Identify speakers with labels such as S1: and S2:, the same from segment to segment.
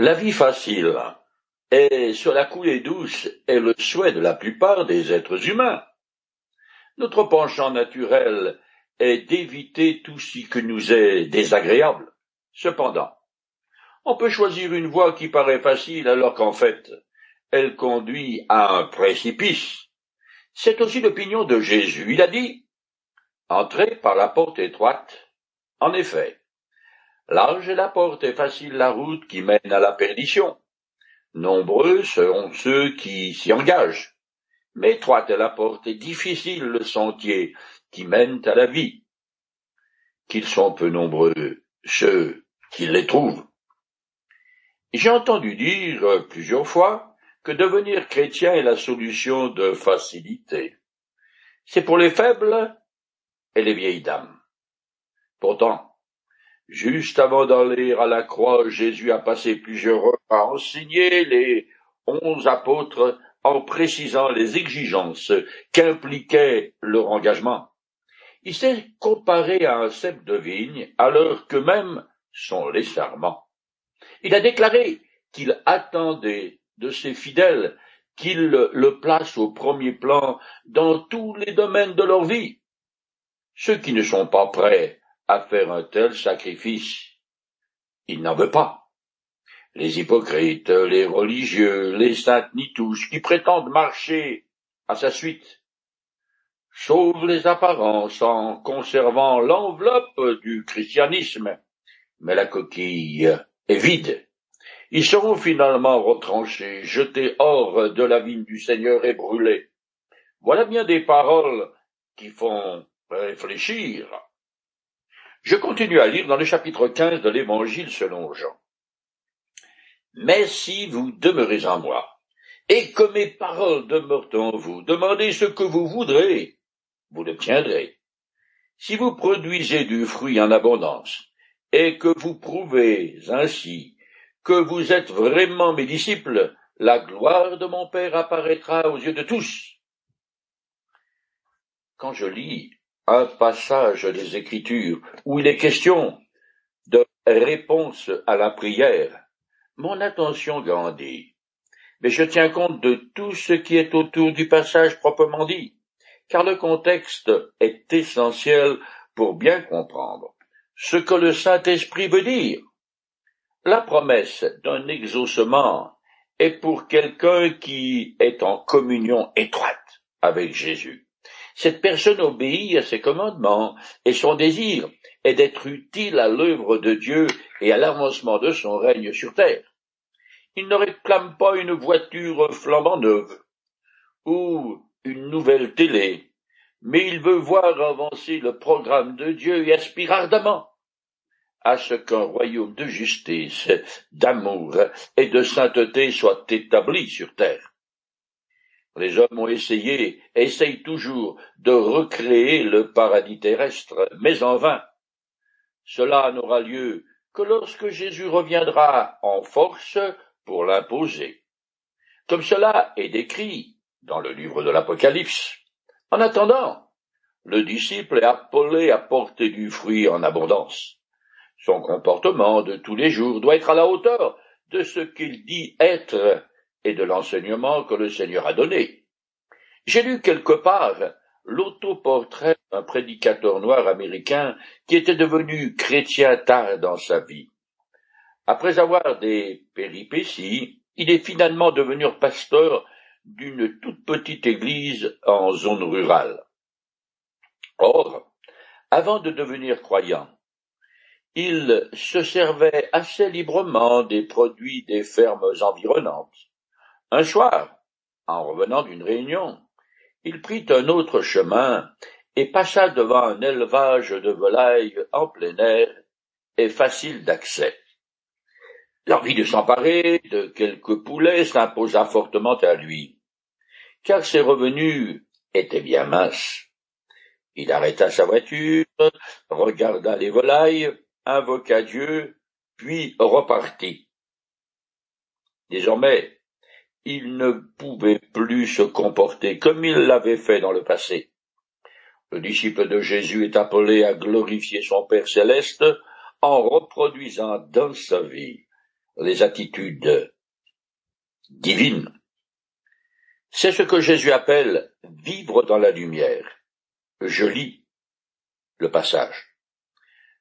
S1: La vie facile et sur la coulée douce est le souhait de la plupart des êtres humains. Notre penchant naturel est d'éviter tout ce qui nous est désagréable. Cependant, on peut choisir une voie qui paraît facile alors qu'en fait, elle conduit à un précipice. C'est aussi l'opinion de Jésus. Il a dit, entrez par la porte étroite. En effet, large est la porte et facile la route qui mène à la perdition. Nombreux seront ceux qui s'y engagent. Mais étroite est la porte et difficile le sentier qui mène à la vie. Qu'ils sont peu nombreux ceux qui les trouvent. J'ai entendu dire plusieurs fois que devenir chrétien est la solution de facilité. C'est pour les faibles et les vieilles dames. Pourtant, juste avant d'aller à la croix, Jésus a passé plusieurs heures à enseigner les onze apôtres en précisant les exigences qu'impliquait leur engagement. Il s'est comparé à un cep de vigne alors que même sont les serments. Il a déclaré qu'il attendait de ses fidèles qu'ils le placent au premier plan dans tous les domaines de leur vie. Ceux qui ne sont pas prêts à faire un tel sacrifice, il n'en veut pas. Les hypocrites, les religieux, les saintes nitouches qui prétendent marcher à sa suite, sauvent les apparences en conservant l'enveloppe du christianisme, mais la coquille est vide. Ils seront finalement retranchés, jetés hors de la vigne du Seigneur et brûlés. Voilà bien des paroles qui font réfléchir. Je continue à lire dans le chapitre 15 de l'Évangile selon Jean. Mais si vous demeurez en moi, et que mes paroles demeurent en vous, demandez ce que vous voudrez, vous l'obtiendrez. Si vous produisez du fruit en abondance, et que vous prouvez ainsi que vous êtes vraiment mes disciples, la gloire de mon Père apparaîtra aux yeux de tous. Quand je lis un passage des Écritures où il est question de réponse à la prière, mon attention grandit. Mais je tiens compte de tout ce qui est autour du passage proprement dit, car le contexte est essentiel pour bien comprendre ce que le Saint-Esprit veut dire. La promesse d'un exaucement est pour quelqu'un qui est en communion étroite avec Jésus. Cette personne obéit à ses commandements et son désir est d'être utile à l'œuvre de Dieu et à l'avancement de son règne sur terre. Il ne réclame pas une voiture flambant neuve ou une nouvelle télé, mais il veut voir avancer le programme de Dieu et aspire ardemment à ce qu'un royaume de justice, d'amour et de sainteté soit établi sur terre. Les hommes ont essayé, essayent toujours de recréer le paradis terrestre, mais en vain. Cela n'aura lieu que lorsque Jésus reviendra en force pour l'imposer. Comme cela est décrit dans le livre de l'Apocalypse. En attendant, le disciple est appelé à porter du fruit en abondance. Son comportement de tous les jours doit être à la hauteur de ce qu'il dit être et de l'enseignement que le Seigneur a donné. J'ai lu quelque part l'autoportrait d'un prédicateur noir américain qui était devenu chrétien tard dans sa vie. Après avoir des péripéties, il est finalement devenu pasteur d'une toute petite église en zone rurale. Or, avant de devenir croyant, il se servait assez librement des produits des fermes environnantes. Un soir, en revenant d'une réunion, il prit un autre chemin et passa devant un élevage de volailles en plein air et facile d'accès. L'envie de s'emparer de quelques poulets s'imposa fortement à lui, car ses revenus étaient bien minces. Il arrêta sa voiture, regarda les volailles, invoqua Dieu, puis repartit. Désormais, il ne pouvait plus se comporter comme il l'avait fait dans le passé. Le disciple de Jésus est appelé à glorifier son Père céleste en reproduisant dans sa vie les attitudes divines. C'est ce que Jésus appelle vivre dans la lumière. Je lis le passage.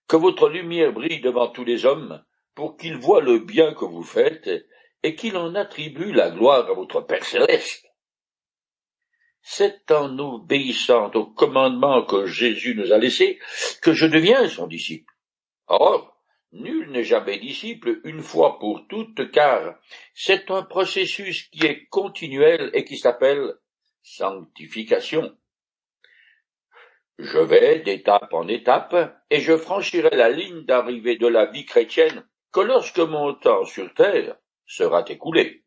S1: Que votre lumière brille devant tous les hommes, pour qu'ils voient le bien que vous faites, et qu'il en attribue la gloire à votre Père céleste. C'est en obéissant au commandement que Jésus nous a laissé que je deviens son disciple. Or, nul n'est jamais disciple une fois pour toutes, car c'est un processus qui est continuel et qui s'appelle sanctification. Je vais d'étape en étape, et je franchirai la ligne d'arrivée de la vie chrétienne que lorsque mon temps sur terre sera écoulé.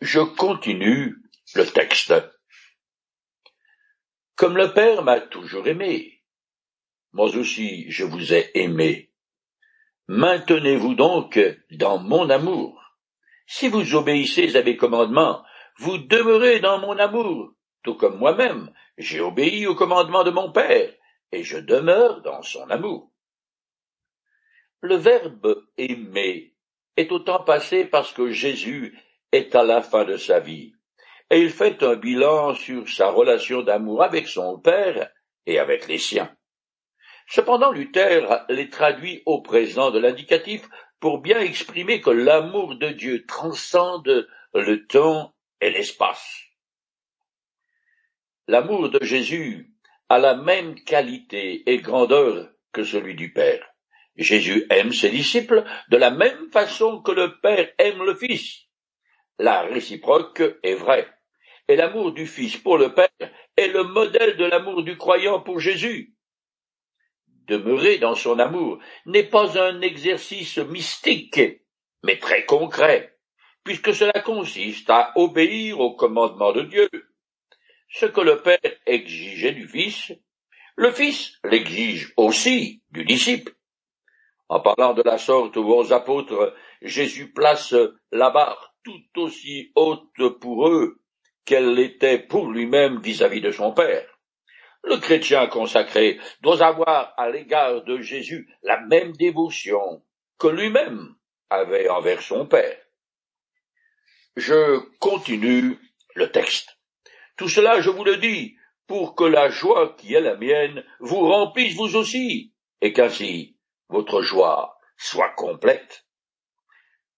S1: Je continue le texte. Comme le Père m'a toujours aimé, moi aussi je vous ai aimé. Maintenez-vous donc dans mon amour. Si vous obéissez à mes commandements, vous demeurez dans mon amour, tout comme moi-même, j'ai obéi au commandement de mon Père, et je demeure dans son amour. Le verbe aimer est au temps passé parce que Jésus est à la fin de sa vie, et il fait un bilan sur sa relation d'amour avec son Père et avec les siens. Cependant, Luther les traduit au présent de l'indicatif pour bien exprimer que l'amour de Dieu transcende le temps et l'espace. L'amour de Jésus a la même qualité et grandeur que celui du Père. Jésus aime ses disciples de la même façon que le Père aime le Fils. La réciproque est vraie. Et l'amour du Fils pour le Père est le modèle de l'amour du croyant pour Jésus. Demeurer dans son amour n'est pas un exercice mystique, mais très concret, puisque cela consiste à obéir au commandement de Dieu. Ce que le Père exigeait du Fils, le Fils l'exige aussi du disciple. En parlant de la sorte aux apôtres, Jésus place la barre tout aussi haute pour eux qu'elle l'était pour lui-même vis-à-vis de son Père. Le chrétien consacré doit avoir à l'égard de Jésus la même dévotion que lui-même avait envers son Père. Je continue le texte. Tout cela, je vous le dis, pour que la joie qui est la mienne vous remplisse vous aussi, et qu'ainsi votre joie soit complète.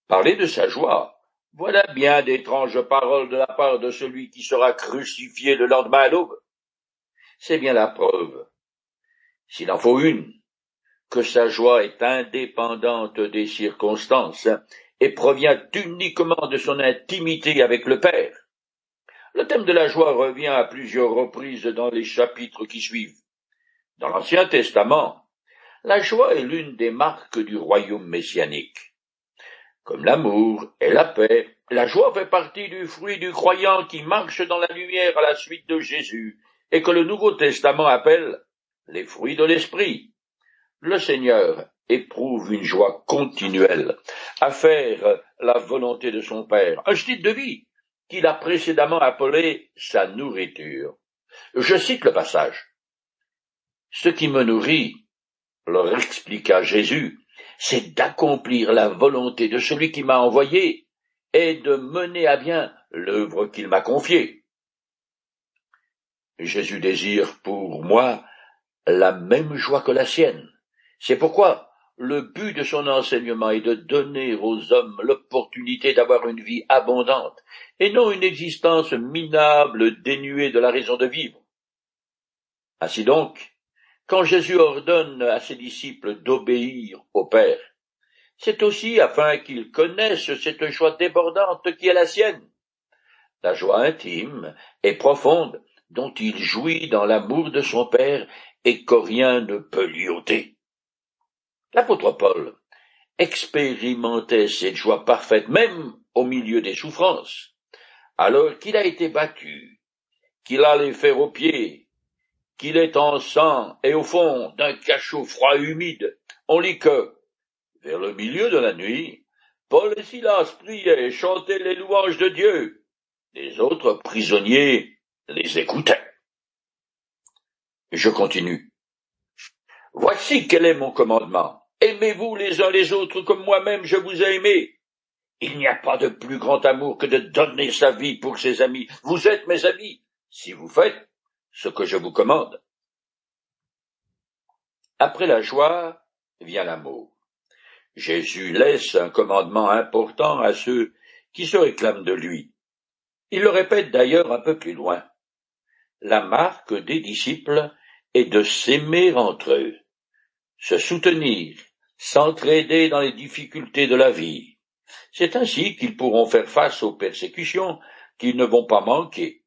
S1: Parler de sa joie, voilà bien d'étranges paroles de la part de celui qui sera crucifié le lendemain à l'aube. C'est bien la preuve, s'il en faut une, que sa joie est indépendante des circonstances et provient uniquement de son intimité avec le Père. Le thème de la joie revient à plusieurs reprises dans les chapitres qui suivent. Dans l'Ancien Testament, la joie est l'une des marques du royaume messianique. Comme l'amour et la paix, la joie fait partie du fruit du croyant qui marche dans la lumière à la suite de Jésus et que le Nouveau Testament appelle les fruits de l'esprit. Le Seigneur éprouve une joie continuelle à faire la volonté de son Père, un style de vie qu'il a précédemment appelé sa nourriture. Je cite le passage. Ce qui me nourrit, leur expliqua Jésus, c'est d'accomplir la volonté de celui qui m'a envoyé et de mener à bien l'œuvre qu'il m'a confiée. Jésus désire pour moi la même joie que la sienne. C'est pourquoi le but de son enseignement est de donner aux hommes l'opportunité d'avoir une vie abondante et non une existence minable dénuée de la raison de vivre. Ainsi donc, quand Jésus ordonne à ses disciples d'obéir au Père, c'est aussi afin qu'ils connaissent cette joie débordante qui est la sienne, la joie intime et profonde dont il jouit dans l'amour de son Père et que rien ne peut lui ôter. L'apôtre Paul expérimentait cette joie parfaite même au milieu des souffrances, alors qu'il a été battu, qu'il a les aux pieds, qu'il est en sang et au fond d'un cachot froid et humide, on lit que, vers le milieu de la nuit, Paul et Silas priaient et chantaient les louanges de Dieu. Les autres prisonniers les écoutaient. Je continue. Voici quel est mon commandement. Aimez-vous les uns les autres comme moi-même je vous ai aimé. Il n'y a pas de plus grand amour que de donner sa vie pour ses amis. Vous êtes mes amis, si vous faites ce que je vous commande. Après la joie vient l'amour. Jésus laisse un commandement important à ceux qui se réclament de lui. Il le répète d'ailleurs un peu plus loin. La marque des disciples est de s'aimer entre eux, se soutenir, s'entraider dans les difficultés de la vie. C'est ainsi qu'ils pourront faire face aux persécutions qu'ils ne vont pas manquer.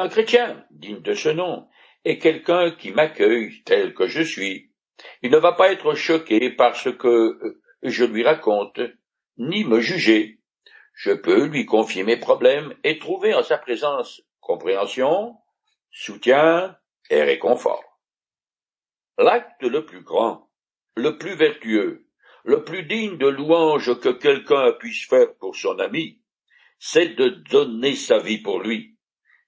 S1: Un chrétien digne de ce nom est quelqu'un qui m'accueille tel que je suis. Il ne va pas être choqué par ce que euh, je lui raconte, ni me juger. Je peux lui confier mes problèmes et trouver en sa présence compréhension, soutien et réconfort. L'acte le plus grand, le plus vertueux, le plus digne de louange que quelqu'un puisse faire pour son ami, c'est de donner sa vie pour lui.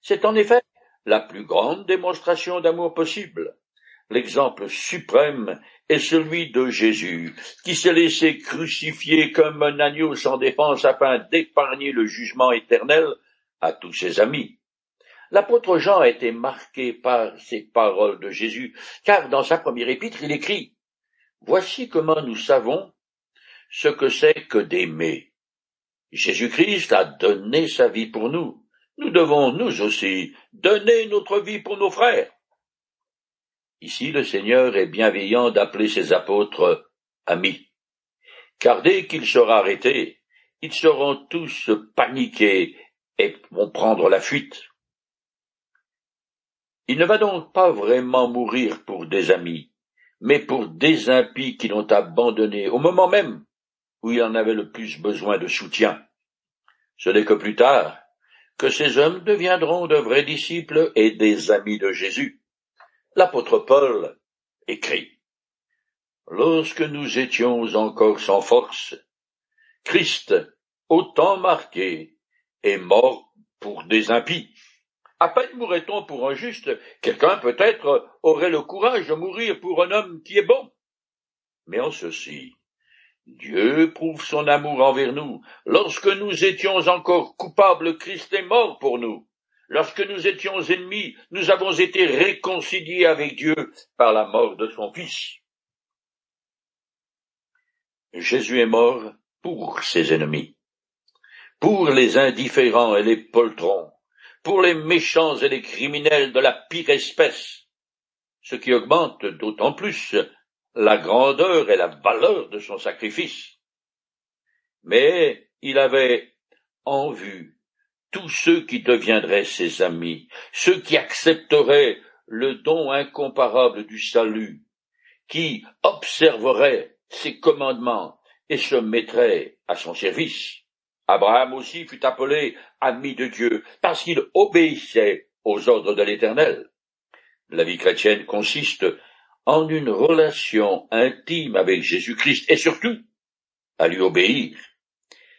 S1: C'est en effet la plus grande démonstration d'amour possible. L'exemple suprême est celui de Jésus, qui s'est laissé crucifier comme un agneau sans défense afin d'épargner le jugement éternel à tous ses amis. L'apôtre Jean a été marqué par ces paroles de Jésus, car dans sa première épître il écrit Voici comment nous savons ce que c'est que d'aimer. Jésus-Christ a donné sa vie pour nous. Nous devons, nous aussi, donner notre vie pour nos frères. Ici, le Seigneur est bienveillant d'appeler ses apôtres amis. Car dès qu'il sera arrêté, ils seront tous paniqués et vont prendre la fuite. Il ne va donc pas vraiment mourir pour des amis, mais pour des impies qui l'ont abandonné au moment même où il en avait le plus besoin de soutien. Ce n'est que plus tard que ces hommes deviendront de vrais disciples et des amis de Jésus. L'apôtre Paul écrit Lorsque nous étions encore sans force, Christ, autant marqué, est mort pour des impies. À peine mourrait-on pour un juste, quelqu'un peut-être aurait le courage de mourir pour un homme qui est bon. Mais en ceci, Dieu prouve son amour envers nous. Lorsque nous étions encore coupables, Christ est mort pour nous. Lorsque nous étions ennemis, nous avons été réconciliés avec Dieu par la mort de son Fils. Jésus est mort pour ses ennemis, pour les indifférents et les poltrons, pour les méchants et les criminels de la pire espèce, ce qui augmente d'autant plus la grandeur et la valeur de son sacrifice. Mais il avait en vue tous ceux qui deviendraient ses amis, ceux qui accepteraient le don incomparable du salut, qui observeraient ses commandements et se mettraient à son service. Abraham aussi fut appelé ami de Dieu parce qu'il obéissait aux ordres de l'Éternel. La vie chrétienne consiste en une relation intime avec Jésus-Christ et surtout à lui obéir.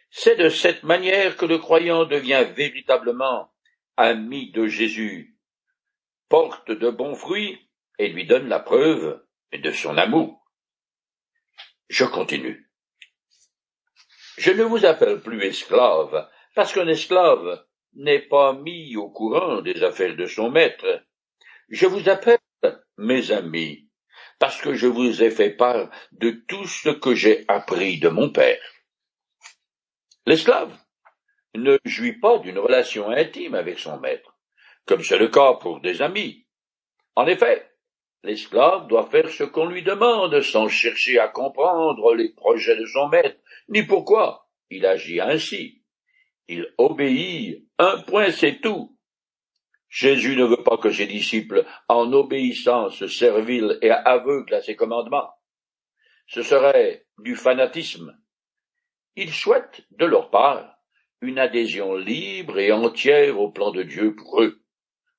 S1: C'est de cette manière que le croyant devient véritablement ami de Jésus, porte de bons fruits et lui donne la preuve de son amour. Je continue. Je ne vous appelle plus esclave, parce qu'un esclave n'est pas mis au courant des affaires de son maître. Je vous appelle mes amis, parce que je vous ai fait part de tout ce que j'ai appris de mon père. L'esclave ne jouit pas d'une relation intime avec son maître, comme c'est le cas pour des amis. En effet, l'esclave doit faire ce qu'on lui demande sans chercher à comprendre les projets de son maître, ni pourquoi il agit ainsi. Il obéit, un point c'est tout, Jésus ne veut pas que ses disciples, en obéissance servile et aveugle à ses commandements. Ce serait du fanatisme. Il souhaite, de leur part, une adhésion libre et entière au plan de Dieu pour eux.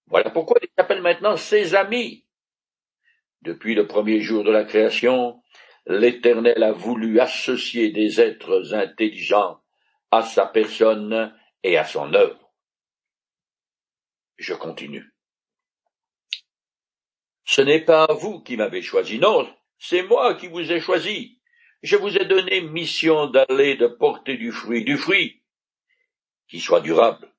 S1: Voilà pourquoi il s'appelle maintenant ses amis. Depuis le premier jour de la création, l'Éternel a voulu associer des êtres intelligents à sa personne et à son œuvre. Je continue. Ce n'est pas vous qui m'avez choisi, non, c'est moi qui vous ai choisi, je vous ai donné mission d'aller de porter du fruit, du fruit qui soit durable.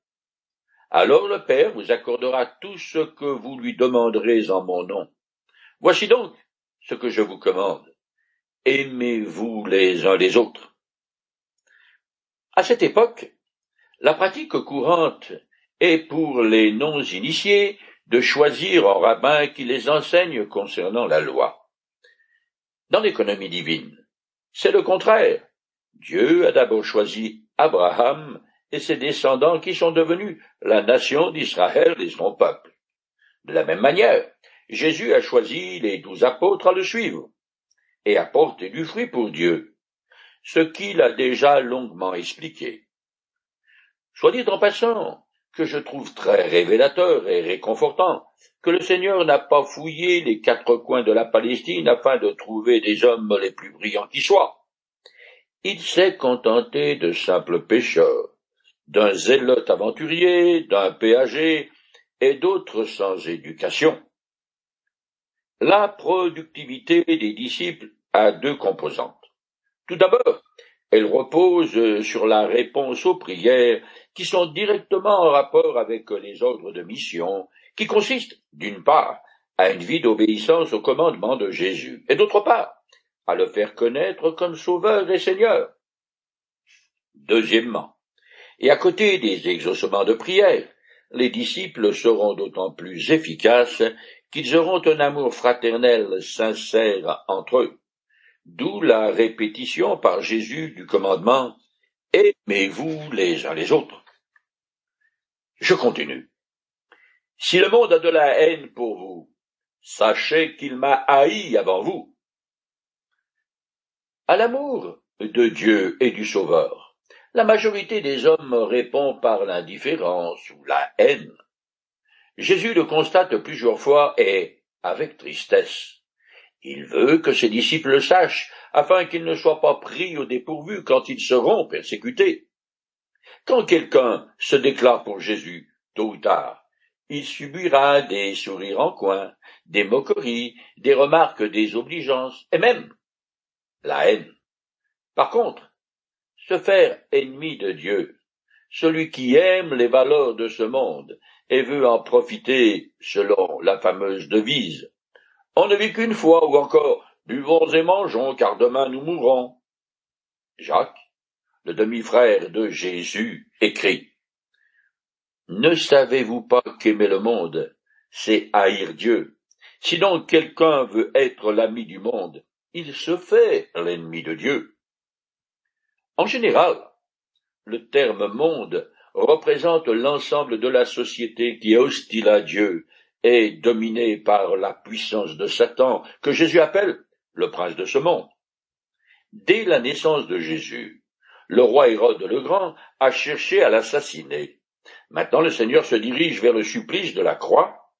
S1: Alors le Père vous accordera tout ce que vous lui demanderez en mon nom. Voici donc ce que je vous commande. Aimez-vous les uns les autres. À cette époque, la pratique courante est pour les non-initiés de choisir un rabbin qui les enseigne concernant la loi. Dans l'économie divine, c'est le contraire. Dieu a d'abord choisi Abraham et ses descendants qui sont devenus la nation d'Israël et son peuple. De la même manière, Jésus a choisi les douze apôtres à le suivre et à porter du fruit pour Dieu, ce qu'il a déjà longuement expliqué. Soit dit en passant que je trouve très révélateur et réconfortant que le Seigneur n'a pas fouillé les quatre coins de la Palestine afin de trouver des hommes les plus brillants qui soient. Il s'est contenté de simples pêcheurs, d'un zélote aventurier, d'un péager et d'autres sans éducation. La productivité des disciples a deux composantes. Tout d'abord, elle repose sur la réponse aux prières qui sont directement en rapport avec les ordres de mission, qui consistent, d'une part, à une vie d'obéissance au commandement de Jésus, et d'autre part, à le faire connaître comme Sauveur et Seigneur. Deuxièmement, et à côté des exaucements de prière, les disciples seront d'autant plus efficaces qu'ils auront un amour fraternel sincère entre eux. D'où la répétition par Jésus du commandement Aimez-vous les uns les autres. Je continue. Si le monde a de la haine pour vous, sachez qu'il m'a haï avant vous. À l'amour de Dieu et du Sauveur, la majorité des hommes répond par l'indifférence ou la haine. Jésus le constate plusieurs fois et avec tristesse. Il veut que ses disciples le sachent, afin qu'ils ne soient pas pris au dépourvu quand ils seront persécutés. Quand quelqu'un se déclare pour Jésus, tôt ou tard, il subira des sourires en coin, des moqueries, des remarques désobligeances, et même la haine. Par contre, se faire ennemi de Dieu, celui qui aime les valeurs de ce monde et veut en profiter selon la fameuse devise. On ne vit qu'une fois, ou encore buvons et mangeons, car demain nous mourrons. Jacques, le demi-frère de Jésus, écrit. Ne savez-vous pas qu'aimer le monde, c'est haïr Dieu? Si donc quelqu'un veut être l'ami du monde, il se fait l'ennemi de Dieu. En général, le terme monde représente l'ensemble de la société qui est hostile à Dieu et dominée par la puissance de Satan, que Jésus appelle le prince de ce monde. Dès la naissance de Jésus, le roi Hérode le Grand a cherché à l'assassiner. Maintenant le Seigneur se dirige vers le supplice de la croix,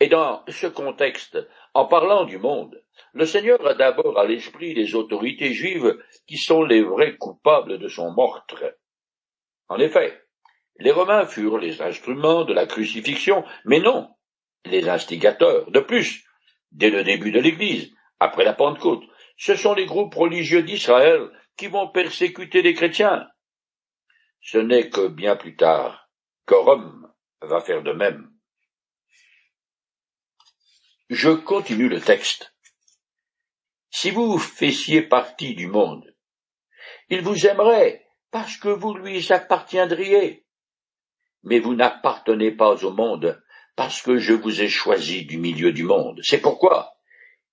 S1: et dans ce contexte, en parlant du monde, le Seigneur a d'abord à l'esprit les autorités juives qui sont les vrais coupables de son meurtre. En effet, les Romains furent les instruments de la crucifixion, mais non les instigateurs. De plus, dès le début de l'Église, après la Pentecôte, ce sont les groupes religieux d'Israël qui vont persécuter les chrétiens. Ce n'est que bien plus tard que Rome va faire de même. Je continue le texte. Si vous faissiez partie du monde, il vous aimerait parce que vous lui appartiendriez. Mais vous n'appartenez pas au monde parce que je vous ai choisi du milieu du monde. C'est pourquoi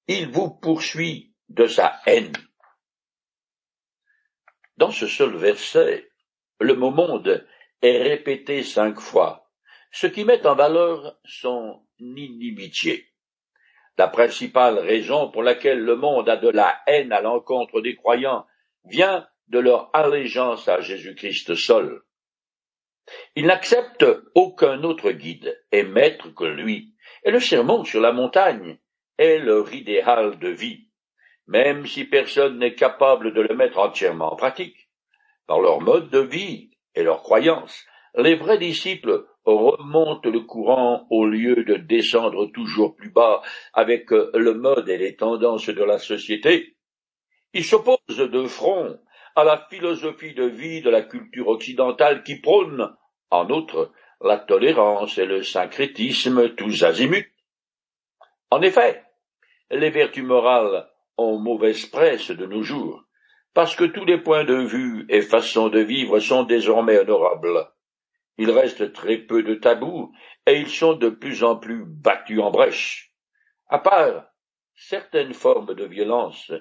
S1: il vous poursuit de sa haine. Dans ce seul verset, le mot monde est répété cinq fois, ce qui met en valeur son inimitié. La principale raison pour laquelle le monde a de la haine à l'encontre des croyants vient de leur allégeance à Jésus-Christ seul. Ils n'acceptent aucun autre guide et maître que lui, et le sermon sur la montagne est leur idéal de vie, même si personne n'est capable de le mettre entièrement en pratique. Par leur mode de vie et leurs croyances, les vrais disciples remonte le courant au lieu de descendre toujours plus bas avec le mode et les tendances de la société, Il s'oppose de front à la philosophie de vie de la culture occidentale qui prône, en outre, la tolérance et le syncrétisme tous azimuts. En effet, les vertus morales ont mauvaise presse de nos jours, parce que tous les points de vue et façons de vivre sont désormais honorables. Il reste très peu de tabous, et ils sont de plus en plus battus en brèche. À part certaines formes de violence,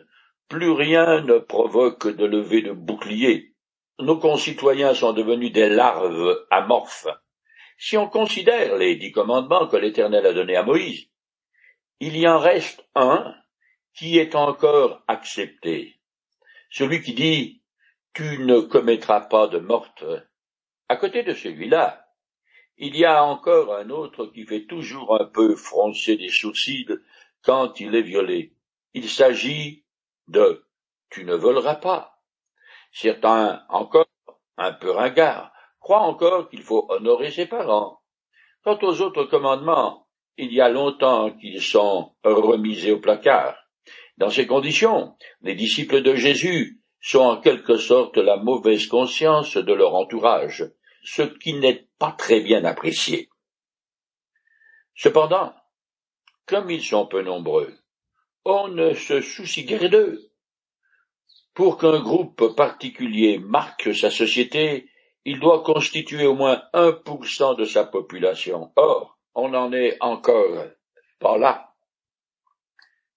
S1: plus rien ne provoque de lever de bouclier. Nos concitoyens sont devenus des larves amorphes. Si on considère les dix commandements que l'Éternel a donnés à Moïse, il y en reste un qui est encore accepté. Celui qui dit Tu ne commettras pas de meurtre. À côté de celui-là, il y a encore un autre qui fait toujours un peu froncer des sourcils quand il est violé. Il s'agit de Tu ne voleras pas. Certains encore, un peu ringards, croient encore qu'il faut honorer ses parents. Quant aux autres commandements, il y a longtemps qu'ils sont remisés au placard. Dans ces conditions, les disciples de Jésus sont en quelque sorte la mauvaise conscience de leur entourage, ce qui n'est pas très bien apprécié. Cependant, comme ils sont peu nombreux, on ne se soucie guère d'eux. Pour qu'un groupe particulier marque sa société, il doit constituer au moins un pour cent de sa population. Or, on n'en est encore pas là.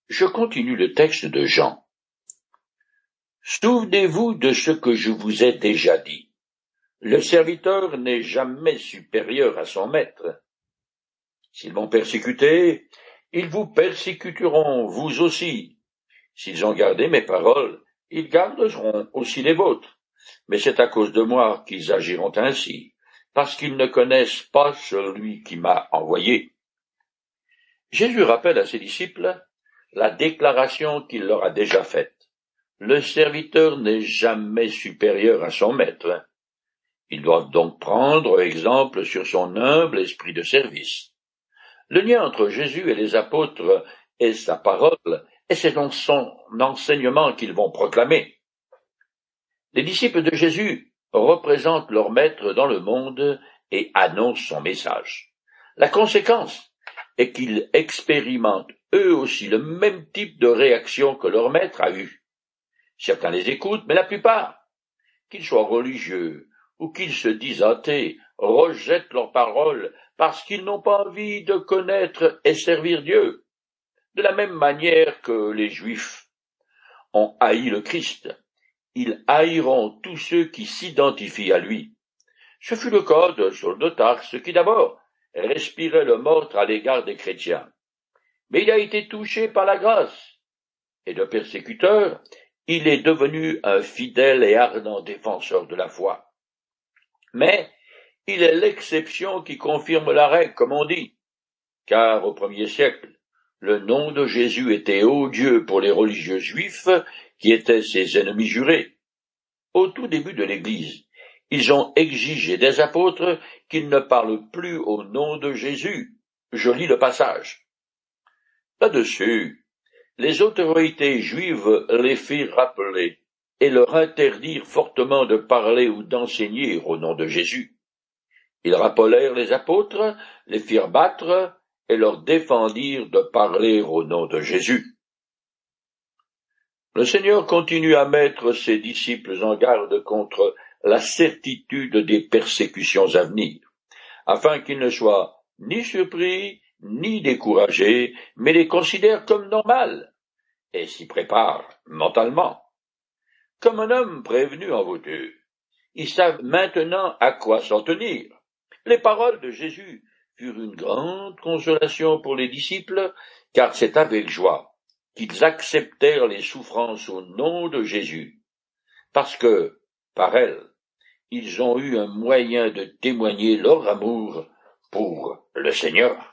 S1: Je continue le texte de Jean. Souvenez-vous de ce que je vous ai déjà dit. Le serviteur n'est jamais supérieur à son maître. S'ils m'ont persécuté, ils vous persécuteront, vous aussi. S'ils ont gardé mes paroles, ils garderont aussi les vôtres. Mais c'est à cause de moi qu'ils agiront ainsi, parce qu'ils ne connaissent pas celui qui m'a envoyé. Jésus rappelle à ses disciples la déclaration qu'il leur a déjà faite. Le serviteur n'est jamais supérieur à son maître. Ils doivent donc prendre exemple sur son humble esprit de service. Le lien entre Jésus et les apôtres est sa parole, et c'est donc son enseignement qu'ils vont proclamer. Les disciples de Jésus représentent leur maître dans le monde et annoncent son message. La conséquence est qu'ils expérimentent eux aussi le même type de réaction que leur maître a eu. Certains les écoutent, mais la plupart, qu'ils soient religieux ou qu'ils se disent athées, rejettent leurs paroles parce qu'ils n'ont pas envie de connaître et servir Dieu, de la même manière que les Juifs ont haï le Christ. Ils haïront tous ceux qui s'identifient à lui. Ce fut le cas de Saul de qui d'abord respirait le meurtre à l'égard des chrétiens. Mais il a été touché par la grâce, et de persécuteur, il est devenu un fidèle et ardent défenseur de la foi. Mais il est l'exception qui confirme la règle, comme on dit. Car au premier siècle, le nom de Jésus était odieux pour les religieux juifs qui étaient ses ennemis jurés. Au tout début de l'Église, ils ont exigé des apôtres qu'ils ne parlent plus au nom de Jésus. Je lis le passage. Là-dessus, les autorités juives les firent rappeler et leur interdirent fortement de parler ou d'enseigner au nom de Jésus. Ils rappelèrent les apôtres, les firent battre, et leur défendirent de parler au nom de Jésus. Le Seigneur continue à mettre ses disciples en garde contre la certitude des persécutions à venir, afin qu'ils ne soient ni surpris, ni découragés, mais les considèrent comme normales, et s'y préparent mentalement. Comme un homme prévenu en voiture, ils savent maintenant à quoi s'en tenir. Les paroles de Jésus furent une grande consolation pour les disciples, car c'est avec joie qu'ils acceptèrent les souffrances au nom de Jésus, parce que, par elles, ils ont eu un moyen de témoigner leur amour pour le Seigneur.